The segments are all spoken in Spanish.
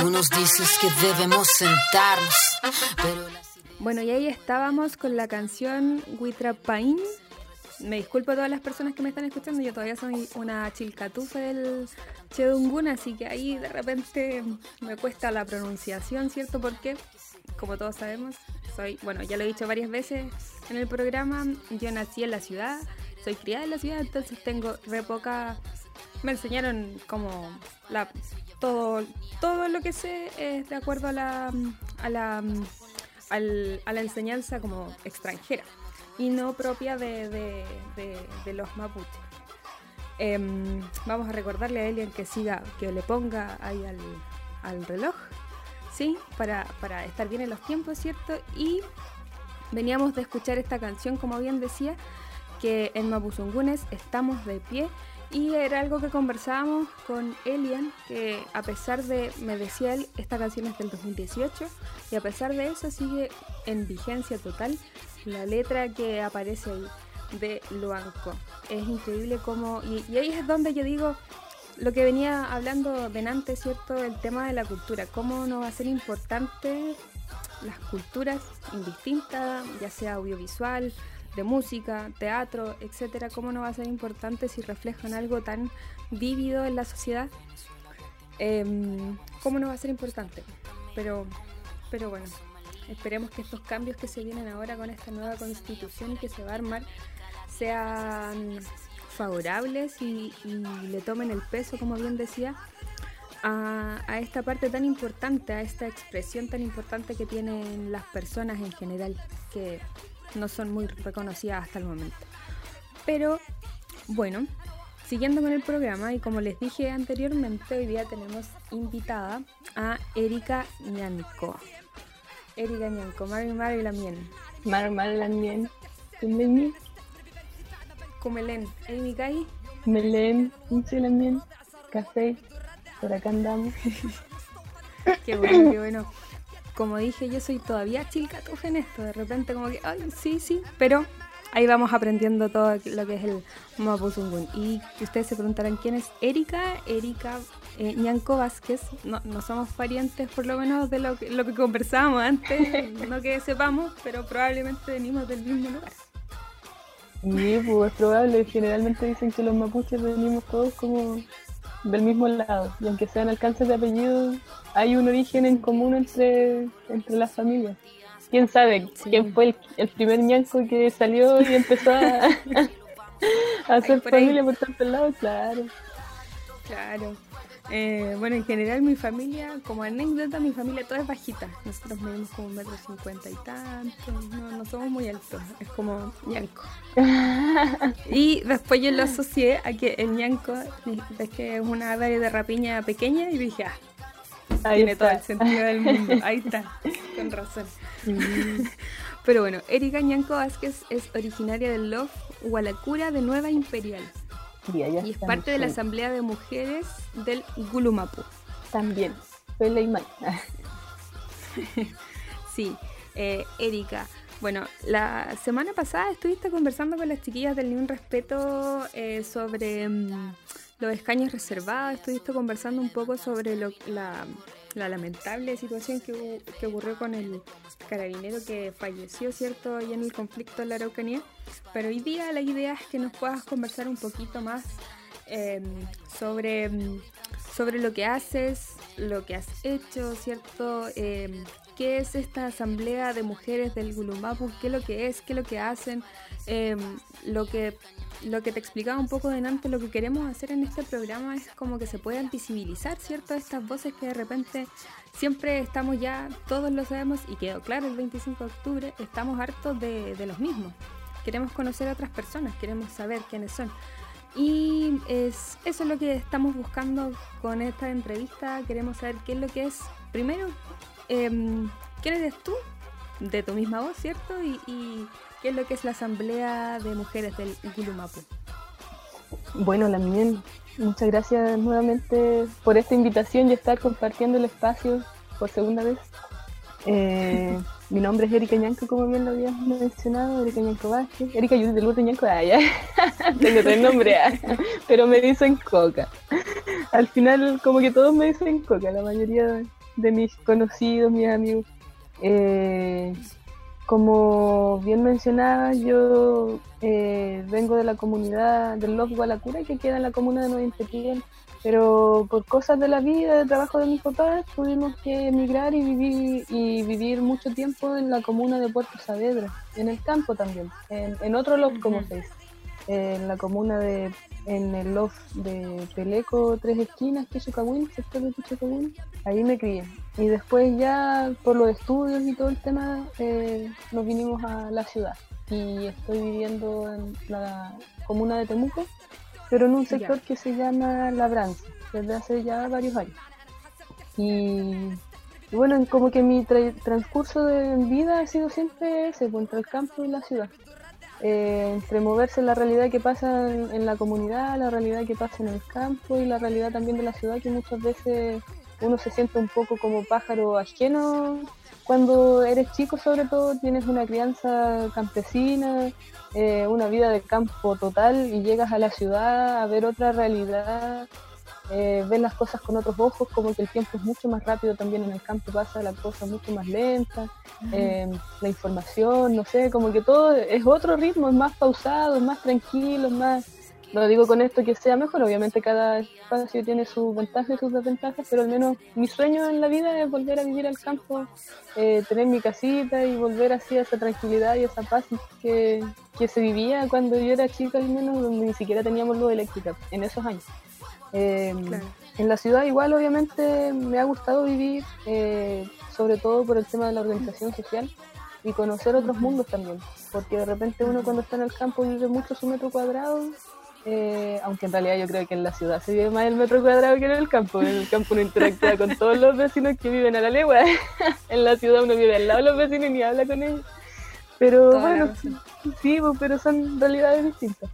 Tú nos dices que debemos sentarnos, Bueno, y ahí estábamos con la canción Huitrapaín. Me disculpo a todas las personas que me están escuchando, yo todavía soy una chilcatufa del Chedungun, así que ahí de repente me cuesta la pronunciación, ¿cierto? Porque, como todos sabemos, soy, bueno, ya lo he dicho varias veces en el programa, yo nací en la ciudad, soy criada en la ciudad, entonces tengo re poca... Me enseñaron como la, todo, todo lo que sé es de acuerdo a la, a la, al- a la enseñanza como extranjera y no propia de, los mapuches. Em, vamos a recordarle a Elian que siga, que le ponga ahí al, al reloj, ¿sí? Para, para estar bien en los tiempos, ¿cierto? Y veníamos de escuchar esta canción, como bien decía, que en Mapuzungunes estamos de pie y era algo que conversábamos con Elian, que a pesar de, me decía él, esta canción es del 2018 y a pesar de eso sigue en vigencia total la letra que aparece ahí de Luanco. Es increíble cómo, y, y ahí es donde yo digo, lo que venía hablando delante, ¿cierto? El tema de la cultura, cómo no va a ser importante las culturas indistintas, ya sea audiovisual, de música, teatro, etcétera, cómo no va a ser importante si reflejan algo tan vívido en la sociedad. Em, ¿Cómo no va a ser importante? Pero, pero bueno, esperemos que estos cambios que se vienen ahora con esta nueva constitución que se va a armar sean favorables y, le tomen el peso, como bien decía, a, a esta parte tan importante, a esta expresión tan importante que tienen las personas en general, que no son muy reconocidas hasta el momento. Pero bueno, siguiendo con el programa, y como les dije anteriormente, hoy día tenemos invitada a Erika Ñanco. Erika Ñanco, Mari Mari Lamien. Mar Mar Lamien, Tumeni, Kumelén, Amy Kai, Melén, Inche Lamien, Café, por acá andamos. Qué bueno, qué bueno. Como dije, yo soy todavía chilcatufa en esto. De repente como que, ay, sí, sí. Pero ahí vamos aprendiendo todo lo que es el Mapuzungun. Y ustedes se preguntarán quién es Erika. Erika eh, Ñanco Vázquez. No, no somos parientes por lo menos de lo que, lo que conversábamos antes. no que sepamos, pero probablemente venimos del mismo lugar. Sí, pues es probable. Generalmente dicen que los mapuches venimos todos como del mismo lado. Y aunque sean alcances de apellido, hay un origen en común entre, entre las familias. ¿Quién sabe Sí. quién fue el, el primer ñanco que salió y empezó a, a hacer por ahí. familia por tantos lados? Claro. Claro. Eh, bueno, en general mi familia, como anécdota, mi familia toda es bajita. Nosotros medimos como un metro cincuenta y tanto. No, no somos muy altos. Es como ñanco. Y después yo lo asocié a que el ñanco es que es una ave de rapiña pequeña y dije, ah, Ahí tiene todo el sentido del mundo. Ahí está, con razón. Mm. Pero bueno, Erika Ñanco Vázquez es originaria del Lof Hualacura de Nueva Imperial Y, es parte de la. Asamblea de Mujeres del Gulumapu. También. Soy la. Sí, eh, Erika. Bueno, la semana pasada estuviste conversando con las chiquillas del Ni Un Respeto eh, sobre mm, los escaños reservados, estuviste conversando un poco sobre la, la lamentable situación que, que ocurrió con el carabinero que falleció, ¿cierto?, allá en el conflicto en la Araucanía. Pero hoy día la idea es que nos puedas conversar un poquito más eh, sobre, mm, sobre lo que haces, lo que has hecho, ¿cierto? Eh, ¿Qué es esta asamblea de mujeres del Gulumapu? ¿Qué es lo que es? ¿Qué es lo que hacen? Lo que lo que te explicaba un poco delante, lo que queremos hacer en este programa es como que se puedan visibilizar, ¿cierto? Estas voces que de repente siempre estamos ya, todos lo sabemos y quedó claro el 25 de octubre, estamos hartos de, de los mismos. Queremos conocer a otras personas, queremos saber quiénes son. Y es, eso es lo que estamos buscando con esta entrevista. Queremos saber qué es lo que es, primero, em, quién eres tú, de tu misma voz, ¿cierto? Y, qué es lo que es la Asamblea de Mujeres del Gulumapu. Bueno, Lamien, muchas gracias nuevamente por esta invitación y estar compartiendo el espacio por segunda vez. Eh, mi nombre es Erika Ñanco, como bien lo habías mencionado, Erika Ñanco Vázquez. Erika Judith del Lourdes Ñanco, ah, ya. Tengo tres nombres, ah, pero me dicen Coca. Al final, como que todos me dicen Coca, la mayoría de mis conocidos, mis amigos. Eh, como bien mencionaba, yo eh, vengo de la comunidad del Love Gualacura, que queda en la comuna de Nueva Intipién, pero por cosas de la vida, de trabajo de mis papás, tuvimos que emigrar y vivir, y vivir mucho tiempo en la comuna de Puerto Saavedra, en el campo también, en, otro Love, como se dice, en la comuna de en el loft de Peleco Tres Esquinas, Quichucahuín, sector de Quichucahuín, ahí me crié. Y después ya por los estudios y todo el tema eh, nos vinimos a la ciudad. Y estoy viviendo en la comuna de Temuco, pero en un sector que se llama Labranza, desde hace ya varios años. Y, bueno, como que mi transcurso de vida ha sido siempre ese, pues, entre el campo y la ciudad eh, entre moverse la realidad que pasa en, la comunidad, la realidad que pasa en el campo y la realidad también de la ciudad, que muchas veces uno se siente un poco como pájaro ajeno cuando eres chico, sobre todo, tienes una crianza campesina, eh, una vida de campo total y llegas a la ciudad a ver otra realidad eh, ven las cosas con otros ojos, como que el tiempo es mucho más rápido también en el campo, pasa la cosa mucho más lenta, eh, la información, no sé, como que todo es otro ritmo, es más pausado, es más tranquilo, es más, no digo con esto que sea mejor, obviamente cada espacio tiene sus ventajas y sus desventajas, pero al menos mi sueño en la vida es volver a vivir al campo, eh, tener mi casita y volver así a esa tranquilidad y esa paz que, que se vivía cuando yo era chica, al menos donde ni siquiera teníamos luz eléctrica en esos años. Eh, en la ciudad igual obviamente me ha gustado vivir, eh, sobre todo por el tema de la organización social y conocer otros mundos también, porque de repente uno cuando está en el campo vive mucho su metro cuadrado, eh, aunque en realidad yo creo que en la ciudad se vive más el metro cuadrado que en el campo, en el campo uno interactúa con todos los vecinos que viven a la legua, en la ciudad uno vive al lado de los vecinos y ni habla con ellos. Pero bueno, sí, pues, pero son realidades distintas.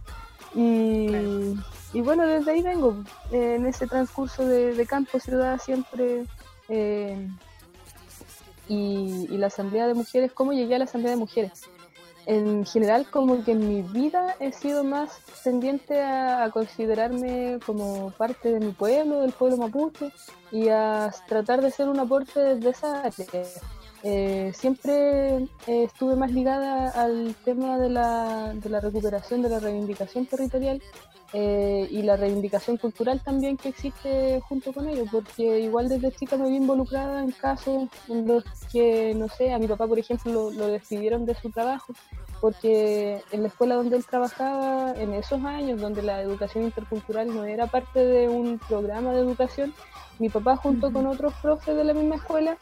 Y, y bueno, desde ahí vengo, en ese transcurso de, campo, ciudad, siempre. Eh, y, la Asamblea de Mujeres, ¿cómo llegué a la Asamblea de Mujeres? En general, como que en mi vida he sido más tendiente a, considerarme como parte de mi pueblo, del pueblo mapuche, y a tratar de ser un aporte desde esa área. Eh, siempre estuve más ligada al tema de la, de la recuperación, de la reivindicación territorial eh, y la reivindicación cultural también que existe junto con ello, porque igual desde chica me vi involucrada en casos en los que, no sé, a mi papá, por ejemplo, lo, despidieron de su trabajo, porque en la escuela donde él trabajaba, en esos años donde la educación intercultural no era parte de un programa de educación, mi papá junto con otros profes de la misma escuela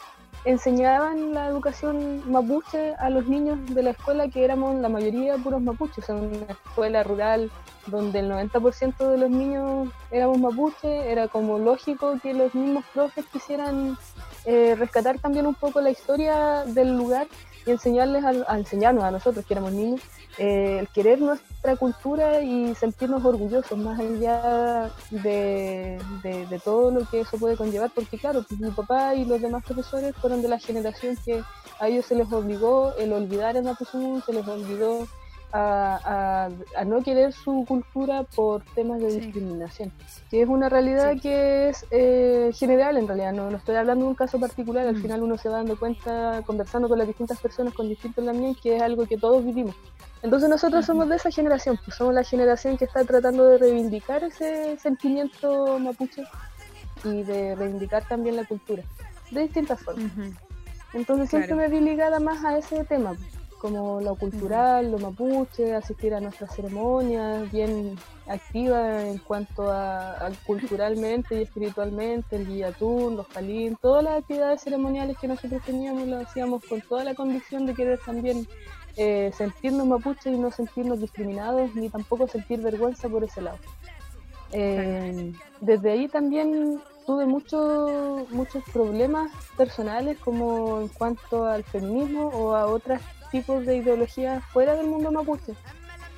enseñaban la educación mapuche a los niños de la escuela que éramos la mayoría puros mapuches, en una escuela rural donde el 90% de los niños éramos mapuche, era como lógico que los mismos profes quisieran eh, rescatar también un poco la historia del lugar y enseñarles a, enseñarnos a nosotros que éramos niños eh, el querer nuestra cultura y sentirnos orgullosos más allá de, de, todo lo que eso puede conllevar porque claro pues mi papá y los demás profesores fueron de la generación que a ellos se les obligó el olvidar el Mapuzungún, se les olvidó a, no querer su cultura por temas de discriminación, que es una realidad que es eh, general en realidad, no, no, estoy hablando de un caso particular, al mm. final uno se va dando cuenta conversando con las distintas personas con distintos también que es algo que todos vivimos. Entonces nosotros somos de esa generación, pues somos la generación que está tratando de reivindicar ese sentimiento mapuche y de reivindicar también la cultura, de distintas formas. Entonces siempre me vi ligada más a ese tema. Como lo cultural, lo mapuche, asistir a nuestras ceremonias, bien activa en cuanto a, culturalmente y espiritualmente, el guillatún, los palín, todas las actividades ceremoniales que nosotros teníamos lo hacíamos con toda la convicción de querer también eh, sentirnos mapuche y no sentirnos discriminados, ni tampoco sentir vergüenza por ese lado. Eh, desde ahí también tuve muchos muchos problemas personales como en cuanto al feminismo o a otras tipos de ideologías fuera del mundo mapuche.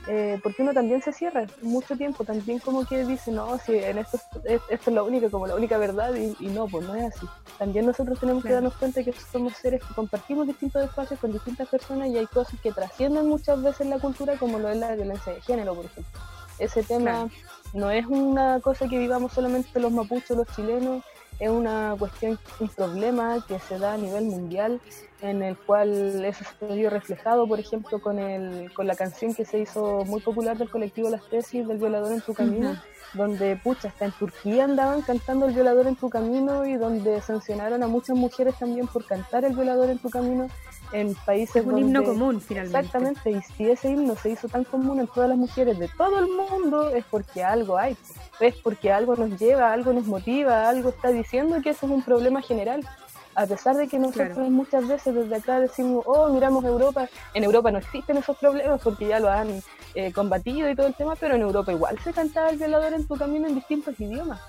Eh, porque uno también se cierra mucho tiempo, también como que dice, no, si en esto, esto es lo único, como la única verdad, y, no, pues no es así. También nosotros tenemos que darnos cuenta que somos seres que compartimos distintos espacios con distintas personas y hay cosas que trascienden muchas veces la cultura, como lo es la violencia de género, por ejemplo. Ese tema no es una cosa que vivamos solamente los mapuches, los chilenos, es una cuestión, un problema que se da a nivel mundial, en el cual eso se vio reflejado, por ejemplo, con, el, con la canción que se hizo muy popular del colectivo Las Tesis del violador en tu camino, donde, pucha, hasta en Turquía andaban cantando el violador en tu camino y donde sancionaron a muchas mujeres también por cantar el violador en tu camino en países un himno común finalmente. Exactamente, y si ese himno se hizo tan común en todas las mujeres de todo el mundo es porque algo hay, es porque algo nos lleva, algo nos motiva, algo está diciendo que eso es un problema general. A pesar de que nosotros muchas veces desde acá decimos, oh, miramos Europa, en Europa no existen esos problemas porque ya lo han eh, combatido y todo el tema, pero en Europa igual se cantaba el violador en tu camino en distintos idiomas.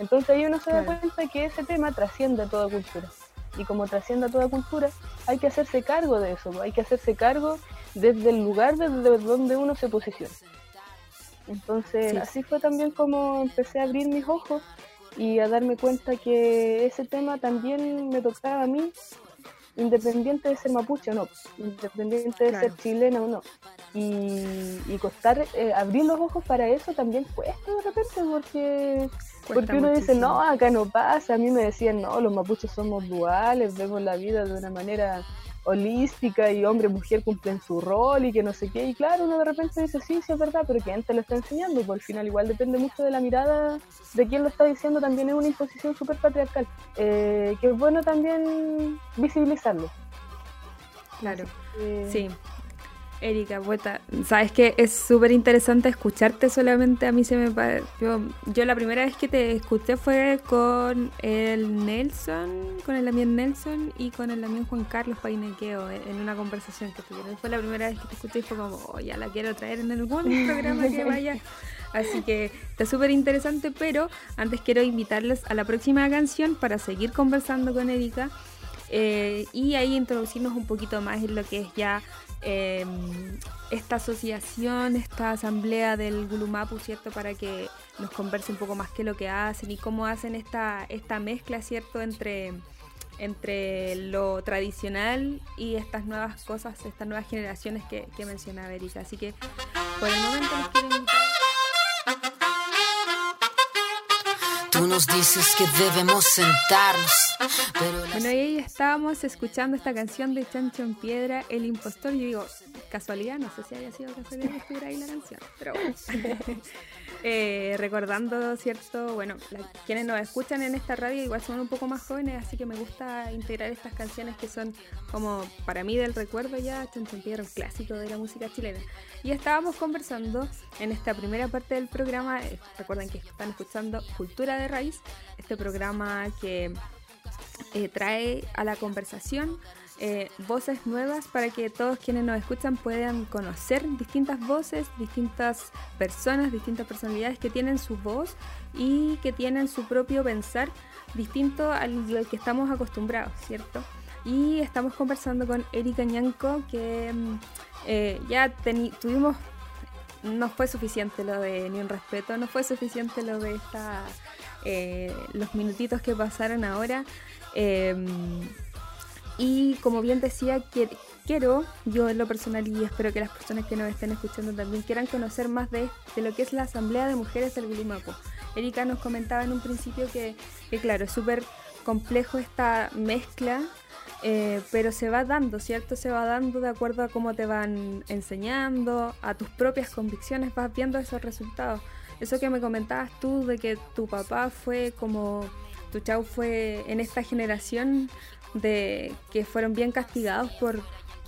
Entonces ahí uno se da cuenta que ese tema trasciende a toda cultura y como trasciende a toda cultura, hay que hacerse cargo de eso, hay que hacerse cargo desde el lugar desde donde uno se posiciona. Entonces, así fue también como empecé a abrir mis ojos y a darme cuenta que ese tema también me tocaba a mí, independiente de ser mapuche o no, independiente de ser chilena o no. Y, costar, eh, abrir los ojos para eso también cuesta de repente, porque porque uno dice, no, acá no pasa. A mí me decían, no, los mapuches somos duales, vemos la vida de una manera holística y hombre y mujer cumplen su rol y que no sé qué. Y claro, uno de repente dice, sí, sí es verdad, pero ¿quién te lo está enseñando? Por al final igual depende mucho de la mirada de quien lo está diciendo, también es una imposición súper patriarcal, eh, que es bueno también visibilizarlo. Claro, sí. Erika, vuelta, sabes que es súper interesante escucharte solamente. A mí se me yo, yo la primera vez que te escuché fue con el Nelson, con el Lamien Nelson y con el Lamien Juan Carlos Painequeo en una conversación que tuvieron. Fue la primera vez que te escuché y fue como, oh, ya la quiero traer en algún programa que vaya. Así que está súper interesante, pero antes quiero invitarles a la próxima canción para seguir conversando con Erika. Eh, y ahí introducirnos un poquito más en lo que es ya Em, esta asociación, esta asamblea del Gulumapu, ¿cierto? Para que nos converse un poco más qué es lo que hacen y cómo hacen esta, esta mezcla, ¿cierto? Entre, entre lo tradicional y estas nuevas cosas, estas nuevas generaciones que, que mencionaba Erika. Así que por el momento les quiero Nos dices que debemos sentarnos. Pero Bueno, ahí estábamos escuchando esta canción de Chancho en Piedra, El Impostor. Yo digo, casualidad, no sé si haya sido casualidad que estuviera ahí la canción, pero bueno. Eh, recordando, ¿cierto? Bueno, quienes nos escuchan en esta radio igual son un poco más jóvenes, así que me gusta integrar estas canciones que son como para mí del recuerdo ya, Chancho en Piedra, un clásico de la música chilena. Y estábamos conversando en esta primera parte del programa, eh, recuerden que están escuchando Cultura de Este programa que eh, trae a la conversación eh, voces nuevas para que todos quienes nos escuchan puedan conocer distintas voces, distintas personas, distintas personalidades que tienen su voz y que tienen su propio pensar distinto al, que estamos acostumbrados, ¿cierto? Y estamos conversando con Erika Ñanco, que mm, eh, ya tuvimos, no fue suficiente lo de Ni un Respeto, no fue suficiente lo de esta, eh, los minutitos que pasaron ahora. Em, y como bien decía, quiero, yo en lo personal y espero que las personas que nos estén escuchando también quieran conocer más de, de lo que es la Asamblea de Mujeres del Gulimaco. Erika nos comentaba en un principio que, que claro, es súper complejo esta mezcla, eh, pero se va dando, ¿cierto? Se va dando de acuerdo a cómo te van enseñando, a tus propias convicciones, vas viendo esos resultados. Eso que me comentabas tú de que tu papá fue como, tu chau fue en esta generación de que fueron bien castigados por,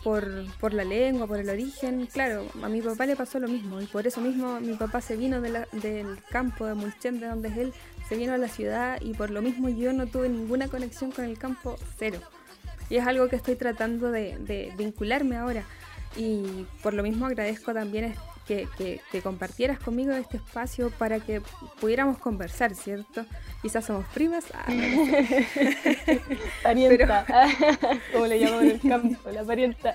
por, la lengua, por el origen. Claro, a mi papá le pasó lo mismo y por eso mismo mi papá se vino del campo de Mulchen, de donde es él, se vino a la ciudad y por lo mismo yo no tuve ninguna conexión con el campo cero. Y es algo que estoy tratando de, de vincularme ahora. Y por lo mismo agradezco también que, que, compartieras conmigo este espacio para que pudiéramos conversar, ¿cierto? Quizás somos primas. Ah, parienta, como le llamamos en el campo, la parienta.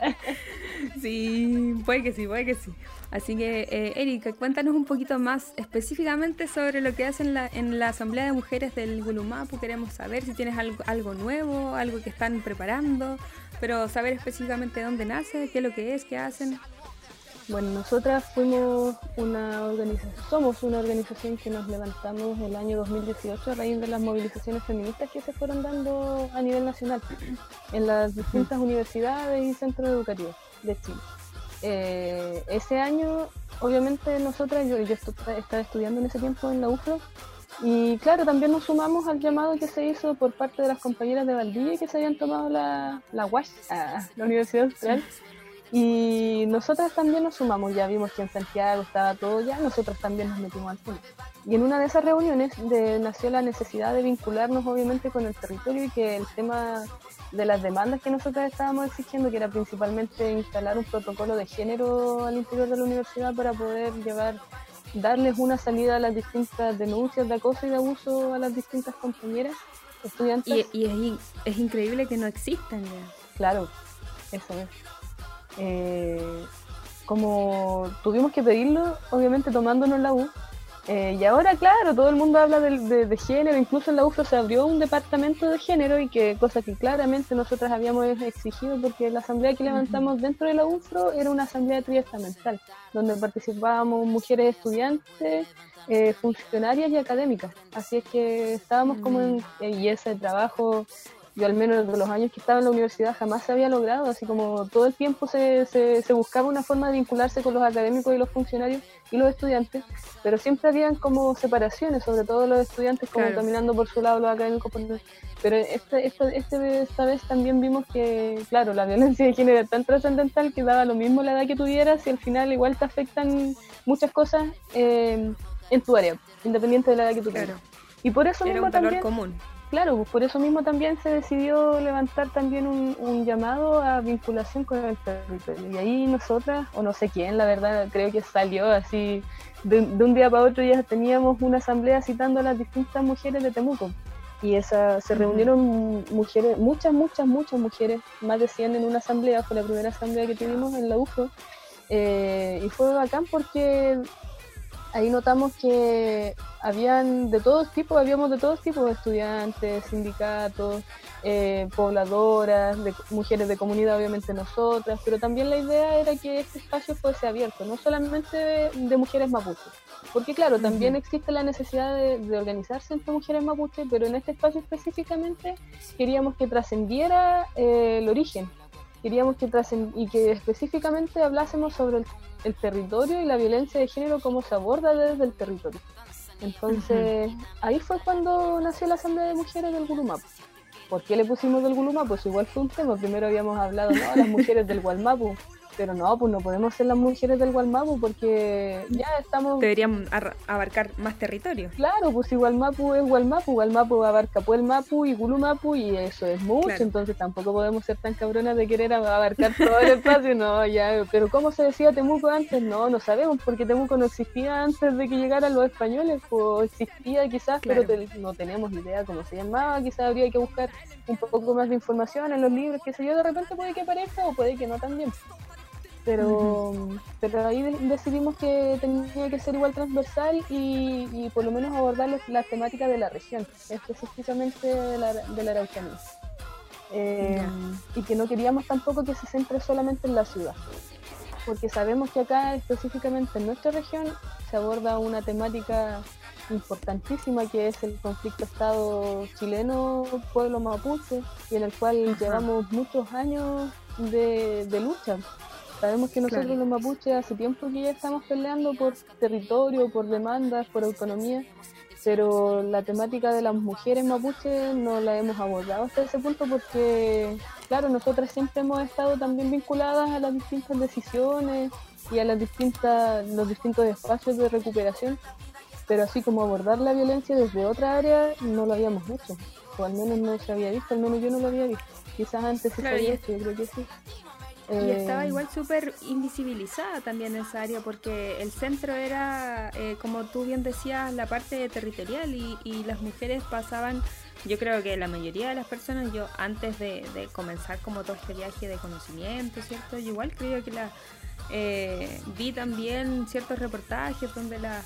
sí, puede que sí, puede que sí. Así que, eh, Erika, cuéntanos un poquito más específicamente sobre lo que hacen la, en la Asamblea de Mujeres del Gulumapu. Queremos saber si tienes algo, algo nuevo, algo que están preparando, pero saber específicamente dónde nace, qué es lo que es, qué hacen. Bueno, nosotras fuimos una organización, somos una organización que nos levantamos el año 2018 a raíz de las movilizaciones feministas que se fueron dando a nivel nacional en las distintas universidades y centros educativos de Chile. Eh, ese año, obviamente, nosotras, yo, yo estaba estudiando en ese tiempo en la UFRO, y claro, también nos sumamos al llamado que se hizo por parte de las compañeras de Valdivia que se habían tomado la, la UAS, la Universidad Austral. Y nosotras también nos sumamos, ya vimos que en Santiago estaba todo ya, nosotros también nos metimos al fondo. Y en una de esas reuniones de, nació la necesidad de vincularnos obviamente con el territorio y que el tema de las demandas que nosotros estábamos exigiendo, que era principalmente instalar un protocolo de género al interior de la universidad para poder llevar, darles una salida a las distintas denuncias de acoso y de abuso a las distintas compañeras estudiantes. Y, y es, es increíble que no existan ya. Claro, eso es. Eh, como tuvimos que pedirlo, obviamente tomándonos la U. Eh, y ahora, claro, todo el mundo habla de, género, incluso en la UFRO se abrió un departamento de género y que cosa que claramente nosotras habíamos exigido porque la asamblea que levantamos dentro de la UFRO era una asamblea triestamental, donde participábamos mujeres estudiantes, eh, funcionarias y académicas. Así es que estábamos como en, y ese trabajo yo al menos de los años que estaba en la universidad jamás se había logrado, así como todo el tiempo se, se, buscaba una forma de vincularse con los académicos y los funcionarios y los estudiantes, pero siempre habían como separaciones, sobre todo los estudiantes como caminando por su lado, los académicos por Pero este, este, este, esta vez también vimos que, claro, la violencia de género es tan trascendental que daba lo mismo la edad que tuvieras y al final igual te afectan muchas cosas eh, en tu área, independiente de la edad que tuvieras. Y por eso mismo también... común Claro, pues por eso mismo también se decidió levantar también un, llamado a vinculación con el territorio. Y ahí nosotras, o no sé quién, la verdad, creo que salió así, de, un día para otro ya teníamos una asamblea citando a las distintas mujeres de Temuco. Y esa, se reunieron mujeres, muchas, muchas, muchas mujeres, más de 100 en una asamblea, fue la primera asamblea que tuvimos en la UFO. Eh, y fue bacán porque ahí notamos que habían de todos tipos, habíamos de todos tipos, estudiantes, sindicatos, eh, pobladoras, de, mujeres de comunidad, obviamente nosotras, pero también la idea era que este espacio fuese abierto, no solamente de, mujeres mapuches, porque claro, también existe la necesidad de, organizarse entre mujeres mapuches, pero en este espacio específicamente queríamos que trascendiera eh, el origen, queríamos que y que específicamente hablásemos sobre el, territorio y la violencia de género, cómo se aborda desde el territorio. Entonces, ahí fue cuando nació la Asamblea de Mujeres del Gulumapu. ¿Por qué le pusimos del Gulumapu? Pues igual fue un tema. Primero habíamos hablado, ¿no? Las mujeres del Gualmapu pero no, pues no podemos ser las mujeres del Gualmapu porque ya estamos... Deberían abarcar más territorio. Claro, pues si Gualmapu es Gualmapu, Gualmapu abarca Puelmapu y Gulumapu y eso es mucho, entonces tampoco podemos ser tan cabronas de querer abarcar todo el espacio, no, ya, pero ¿cómo se decía Temuco antes? No, no sabemos, porque Temuco no existía antes de que llegaran los españoles, pues existía quizás, pero no tenemos idea cómo se llamaba, quizás habría que buscar un poco más de información en los libros, que sé yo, de repente puede que aparezca o puede que no también pero, pero ahí decidimos que tenía que ser igual transversal y, por lo menos abordar las temáticas de la región, específicamente de la, de la Araucanía. Eh, y que no queríamos tampoco que se centre solamente en la ciudad, porque sabemos que acá específicamente en nuestra región se aborda una temática importantísima que es el conflicto Estado chileno, pueblo mapuche, y en el cual llevamos muchos años de, de lucha Sabemos que nosotros los mapuches hace tiempo que ya estamos peleando por territorio, por demandas, por autonomía, pero la temática de las mujeres mapuches no la hemos abordado hasta ese punto porque, claro, nosotras siempre hemos estado también vinculadas a las distintas decisiones y a las distintas, los distintos espacios de recuperación, pero así como abordar la violencia desde otra área no lo habíamos hecho, o al menos no se había visto, al menos yo no lo había visto. Quizás antes se sabía yo creo que sí. Y estaba eh, igual súper invisibilizada también esa área porque el centro era, eh, como tú bien decías, la parte territorial y, las mujeres pasaban, yo creo que la mayoría de las personas, yo antes de, comenzar como todo este viaje de conocimiento, ¿cierto? Yo igual creo que la eh, vi también ciertos reportajes donde la,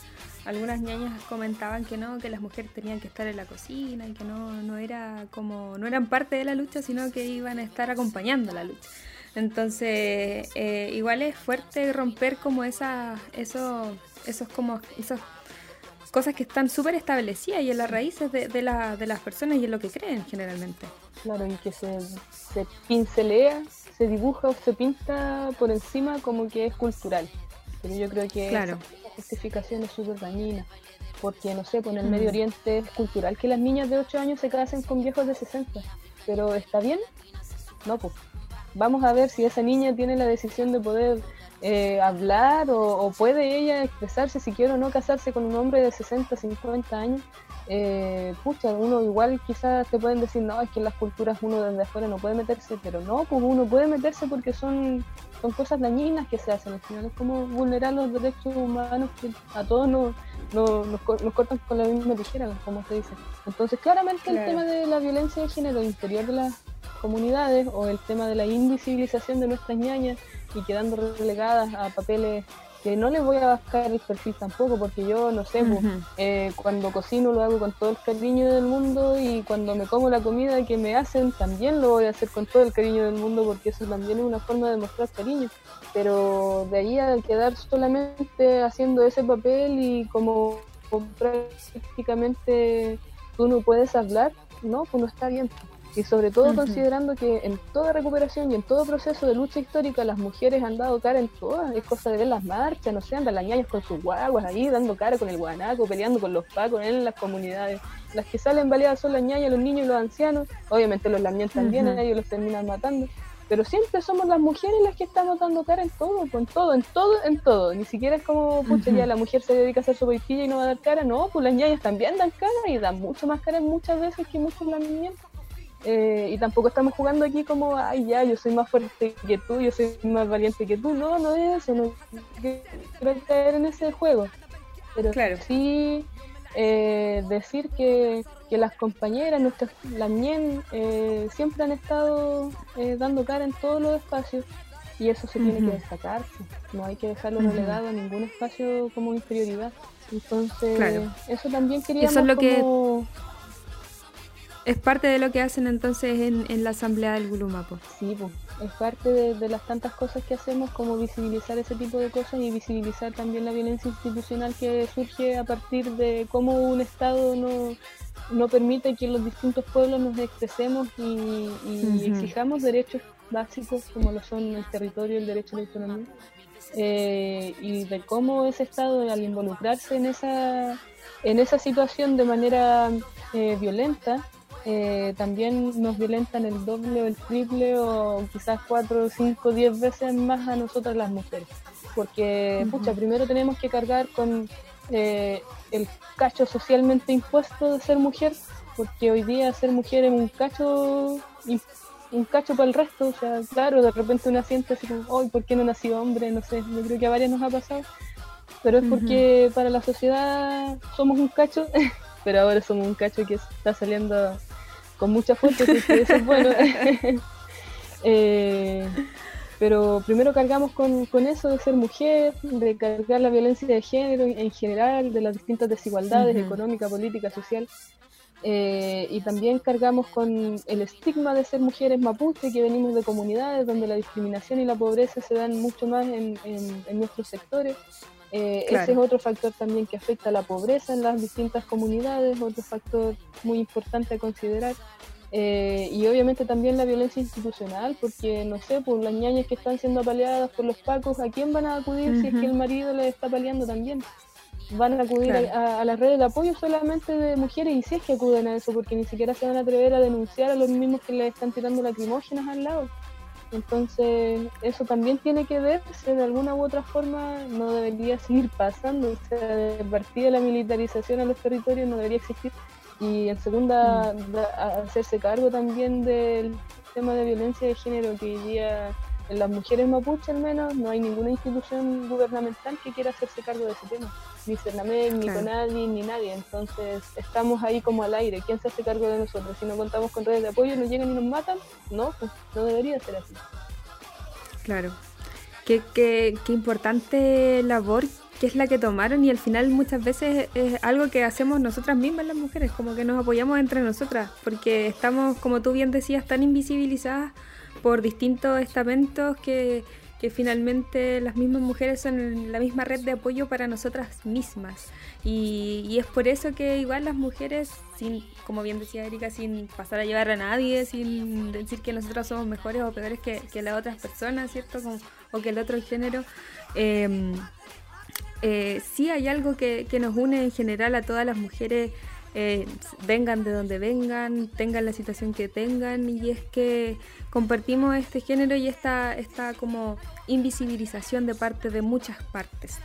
algunas ñañas comentaban que no, que las mujeres tenían que estar en la cocina y que no, no era como, no eran parte de la lucha, sino que iban a estar acompañando la lucha. Entonces, eh, igual es fuerte romper como esa, eso, esos como, esas cosas que están súper establecidas y en las raíces de, de, la, de las personas y en lo que creen generalmente. Claro, y que se, se pincelea, se dibuja o se pinta por encima como que es cultural. Pero yo creo que claro. esa justificación es súper dañina. Porque, no sé, con el Medio Oriente es cultural que las niñas de 8 años se casen con viejos de 60. Pero ¿está bien? No, pues. Vamos a ver si esa niña tiene la decisión de poder eh, hablar o, o, puede ella expresarse si quiere o no casarse con un hombre de 60, 50 años. Eh, pucha, uno igual quizás te pueden decir, no, es que en las culturas uno desde afuera no puede meterse, pero no, pues uno puede meterse porque son, son cosas dañinas que se hacen. Al final es como vulnerar los derechos humanos que a todos nos, nos, nos, nos cortan con la misma tijera, como se dice. Entonces, claramente claro. el tema de la violencia de género interior de las comunidades o el tema de la invisibilización de nuestras ñañas y quedando relegadas a papeles que no les voy a bajar el perfil tampoco, porque yo, no sé, uh -huh. pues, eh, cuando cocino lo hago con todo el cariño del mundo y cuando me como la comida que me hacen también lo voy a hacer con todo el cariño del mundo, porque eso también es una forma de mostrar cariño. Pero de ahí a quedar solamente haciendo ese papel y como, como prácticamente tú no puedes hablar, no, pues no está bien y sobre todo uh -huh. considerando que en toda recuperación y en todo proceso de lucha histórica las mujeres han dado cara en todas, es cosa de ver las marchas, no sé, andan las ñañas con sus guaguas ahí dando cara con el guanaco, peleando con los pacos en las comunidades. Las que salen baleadas son las ñañas, los niños y los ancianos, obviamente los lamien también, uh -huh. ellos los terminan matando. Pero siempre somos las mujeres las que estamos dando cara en todo, con todo, en todo, en todo. Ni siquiera es como, pucha, uh -huh. ya la mujer se dedica a hacer sopaipilla y no va a dar cara. No, pues las ñañas también dan cara y dan mucho más cara muchas veces que muchos lamien. Eh, y tampoco estamos jugando aquí como, ay, ya, yo soy más fuerte que tú, yo soy más valiente que tú. No, no es eso, no quiero caer en ese juego. Pero claro. sí eh, decir que, que, las compañeras, nuestras, las MIEN, eh, siempre han estado eh, dando cara en todos los espacios y eso se uh -huh. tiene que destacarse. No hay que dejarlo uh -huh. relegado a ningún espacio como inferioridad. Entonces, claro. eso también queríamos eso es lo como... que es parte de lo que hacen entonces en, en la asamblea del Gulumapo. Sí, pues, es parte de, de, las tantas cosas que hacemos como visibilizar ese tipo de cosas y visibilizar también la violencia institucional que surge a partir de cómo un Estado no, no permite que los distintos pueblos nos expresemos y, y uh -huh. exijamos derechos básicos como lo son el territorio y el derecho a la autonomía. Eh, y de cómo ese Estado al involucrarse en esa, en esa situación de manera eh, violenta eh, también nos violentan el doble o el triple o quizás cuatro, cinco, diez veces más a nosotras las mujeres. Porque, uh -huh. pucha, primero tenemos que cargar con eh, el cacho socialmente impuesto de ser mujer, porque hoy día ser mujer es un cacho un cacho para el resto, o sea, claro, de repente una siente así como, hoy, ¿por qué no nació hombre? No sé, yo creo que a varias nos ha pasado, pero es porque uh -huh. para la sociedad somos un cacho, pero ahora somos un cacho que está saliendo con mucha fuerza, que eso es bueno. eh, pero primero cargamos con, con, eso de ser mujer, de cargar la violencia de género en general, de las distintas desigualdades uh -huh. económica, política, social. Eh, y también cargamos con el estigma de ser mujeres mapuche, que venimos de comunidades donde la discriminación y la pobreza se dan mucho más en, en, en nuestros sectores. Eh, claro. Ese es otro factor también que afecta a la pobreza en las distintas comunidades, otro factor muy importante a considerar. Eh, y obviamente también la violencia institucional, porque no sé, por las ñañas que están siendo apaleadas por los pacos, ¿a quién van a acudir uh -huh. si es que el marido les está apaleando también? Van a acudir claro. a, a, las redes de apoyo solamente de mujeres y si es que acuden a eso, porque ni siquiera se van a atrever a denunciar a los mismos que les están tirando lacrimógenas al lado. Entonces, eso también tiene que verse de alguna u otra forma, no debería seguir pasando, o sea, de partida de la militarización a los territorios no debería existir y en segunda mm. hacerse cargo también del tema de violencia de género que hoy día en las mujeres mapuche al menos no hay ninguna institución gubernamental que quiera hacerse cargo de ese tema ni Cernamec, ni claro. Conadi, ni nadie. Entonces estamos ahí como al aire. ¿quién se hace cargo de nosotros? si no contamos con redes de apoyo nos llegan y nos matan. No, pues no debería ser así. Claro. Qué, qué, qué importante labor que es la que tomaron y al final muchas veces es algo que hacemos nosotras mismas las mujeres, como que nos apoyamos entre nosotras, porque estamos, como tú bien decías, tan invisibilizadas por distintos estamentos que, que finalmente las mismas mujeres son la misma red de apoyo para nosotras mismas. Y, es por eso que igual las mujeres, sin, como bien decía Erika, sin pasar a llevar a nadie, sin decir que nosotras somos mejores o peores que, las otras personas, ¿cierto? O que el otro género. Eh, eh, sí hay algo que, que, nos une en general a todas las mujeres, eh, vengan de donde vengan, tengan la situación que tengan, y es que compartimos este género y esta, esta como invisibilización de parte de muchas partes,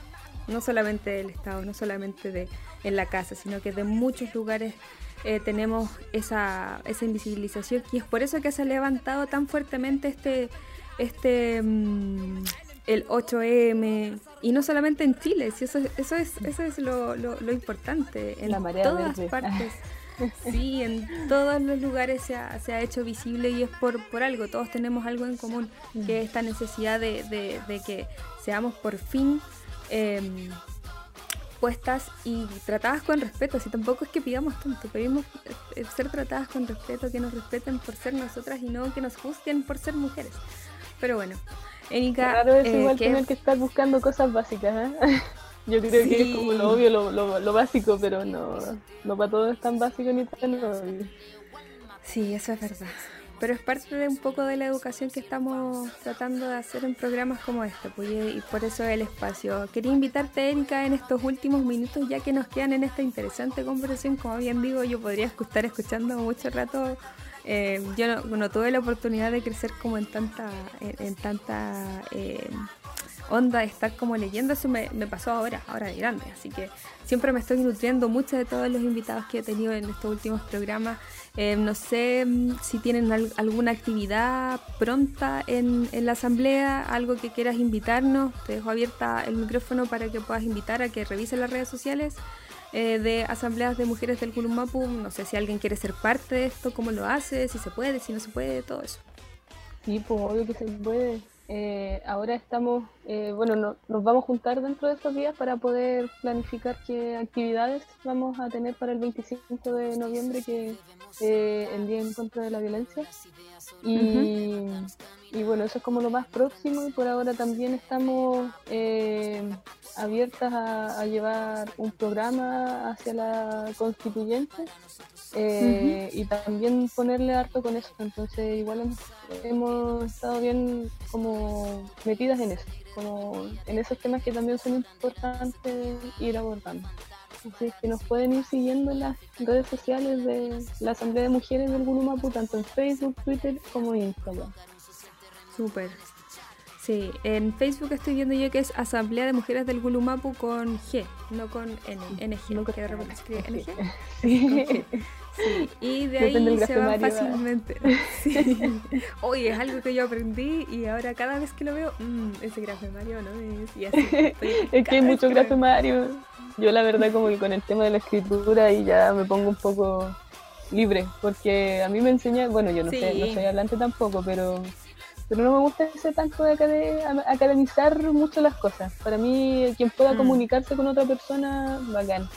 no solamente del Estado, no solamente de en la casa, sino que de muchos lugares eh, tenemos esa, esa invisibilización y es por eso que se ha levantado tan fuertemente este, este mmm, el 8M, y no solamente en Chile, si eso, eso es, eso es lo, lo, lo importante, en todas verde. partes. Sí, en todos los lugares se ha, se ha, hecho visible y es por, por algo, todos tenemos algo en común, que es esta necesidad de, de, de que seamos por fin eh, puestas y tratadas con respeto, si tampoco es que pidamos tanto, pedimos ser tratadas con respeto, que nos respeten por ser nosotras y no que nos juzguen por ser mujeres. Pero bueno, Erika, claro, es eh, igual que tener que estar buscando cosas básicas. ¿eh? Yo creo sí. que es como lo obvio, lo, lo, lo, básico, pero no, no para todo es tan básico ni tan obvio. Sí, eso es verdad. Pero es parte de un poco de la educación que estamos tratando de hacer en programas como este, pues, y por eso el espacio. Quería invitarte, Erika, en estos últimos minutos, ya que nos quedan en esta interesante conversación. Como bien digo, yo podría estar escuchando mucho rato eh, yo no, no, tuve la oportunidad de crecer como en tanta, en, en tanta eh, onda de estar como leyendo, eso me, me, pasó ahora, ahora de grande, así que siempre me estoy nutriendo mucho de todos los invitados que he tenido en estos últimos programas. Eh, no sé mm, si tienen al, alguna actividad pronta en, en, la asamblea, algo que quieras invitarnos, te dejo abierta el micrófono para que puedas invitar a que revisen las redes sociales eh, de asambleas de mujeres del Gulumapu. No sé si alguien quiere ser parte de esto, cómo lo hace, si se puede, si no se puede, todo eso. Sí, pues obvio que se puede. Eh, ahora estamos, eh, bueno, no, nos vamos a juntar dentro de estos días para poder planificar qué actividades vamos a tener para el 25 de noviembre, que es eh, el Día en contra de la Violencia. Y, uh -huh. Y, bueno, eso es como lo más próximo y por ahora también estamos eh, abiertas a, a, llevar un programa hacia la constituyente eh, uh -huh. y también ponerle harto con eso. Entonces igual hemos, hemos, estado bien como metidas en eso, como en esos temas que también son importantes ir abordando. Así que nos pueden ir siguiendo en las redes sociales de la Asamblea de Mujeres del Gulumapu, tanto en Facebook, Twitter como Instagram. Súper. Sí, en Facebook estoy viendo yo que es Asamblea de Mujeres del Gulumapu con G, no con N, NG, no, que de repente escribe NG. Sí. Sí, y de ahí se va fácilmente. Sí. Oye, es algo que yo aprendí y ahora cada vez que lo veo, mmm, ese grafemario no es. Y así, es que hay mucho grafemario. Yo la verdad como que con el tema de la escritura y ya me pongo un poco libre, porque a mí me enseña, bueno, yo no sí. sé, no soy hablante tampoco, pero pero no me gusta ese tanto de academizar mucho las cosas. Para mí, quien pueda mm. comunicarse con otra persona, bacán.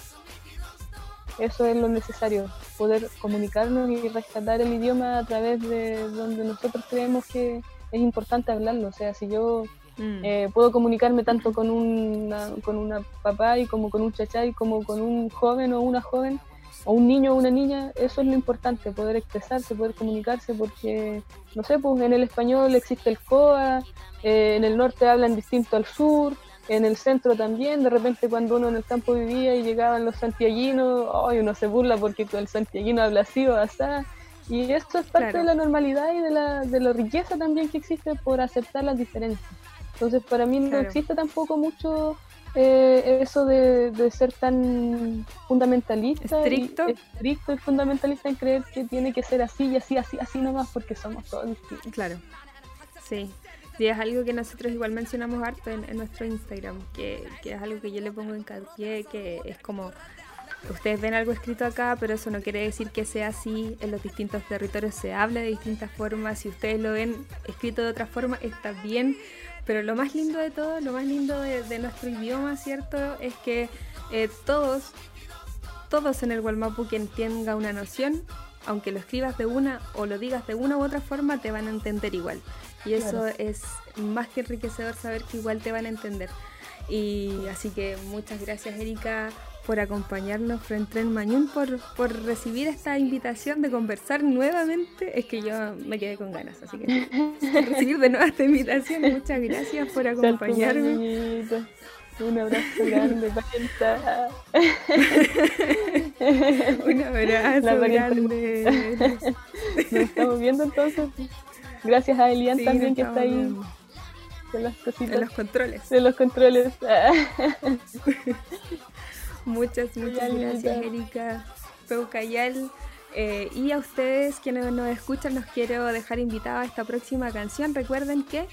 Eso es lo necesario, poder comunicarnos y rescatar el idioma a través de donde nosotros creemos que es importante hablarlo. O sea, si yo mm. eh, puedo comunicarme tanto con una, con una papá y como con un chachay, como con un joven o una joven, o un niño o una niña, eso es lo importante, poder expresarse, poder comunicarse, porque, no sé, pues en el español existe el COA, eh, en el norte hablan distinto al sur, en el centro también, de repente cuando uno en el campo vivía y llegaban los santiaguinos, oh, uno se burla porque el santiaguino habla así o así, y esto es parte claro. de la normalidad y de la, de la riqueza también que existe por aceptar las diferencias. Entonces para mí claro. no existe tampoco mucho eh, eso de, de, ser tan fundamentalista estricto y, estricto. y fundamentalista en creer que tiene que ser así y así, así, así nomás porque somos todos distintos. Claro, sí. Sí, es algo que nosotros igual mencionamos harto en, en nuestro Instagram, que, que, es algo que yo le pongo en hincapié, que es como, ustedes ven algo escrito acá, pero eso no quiere decir que sea así, en los distintos territorios se habla de distintas formas, si ustedes lo ven escrito de otra forma, está bien, pero lo más lindo de todo, lo más lindo de, de nuestro idioma, ¿cierto? Es que eh, todos, todos en el Walmapu, quien tenga una noción, aunque lo escribas de una o lo digas de una u otra forma, te van a entender igual. Y eso es más que enriquecedor saber que igual te van a entender. Y así que muchas gracias Erika por acompañarnos frente al Mañún, por, por recibir esta invitación de conversar nuevamente. Es que yo me quedé con ganas, así que recibir de nuevo esta invitación. Muchas gracias por acompañarme. Un abrazo grande, parienta. Un abrazo grande. Nos estamos viendo entonces. Gracias a Elian también que está ahí. De las cositas. De los controles. De los controles. muchas, muchas gracias, Erika. Peucayal. Eh, y a ustedes quienes nos escuchan, los quiero dejar invitados a esta próxima canción. Recuerden que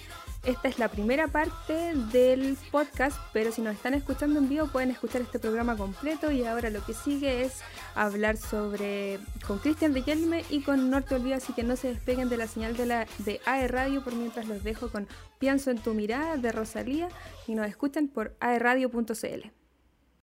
esta es la primera parte del podcast, pero si nos están escuchando en vivo pueden escuchar este programa completo y ahora lo que sigue es hablar sobre con Cristian de Yelme y con Norte Olvido, así que no se despeguen de la señal de la de AE Radio por mientras los dejo con Pienso en tu mirada de Rosalía y nos escuchan por aeradio.cl.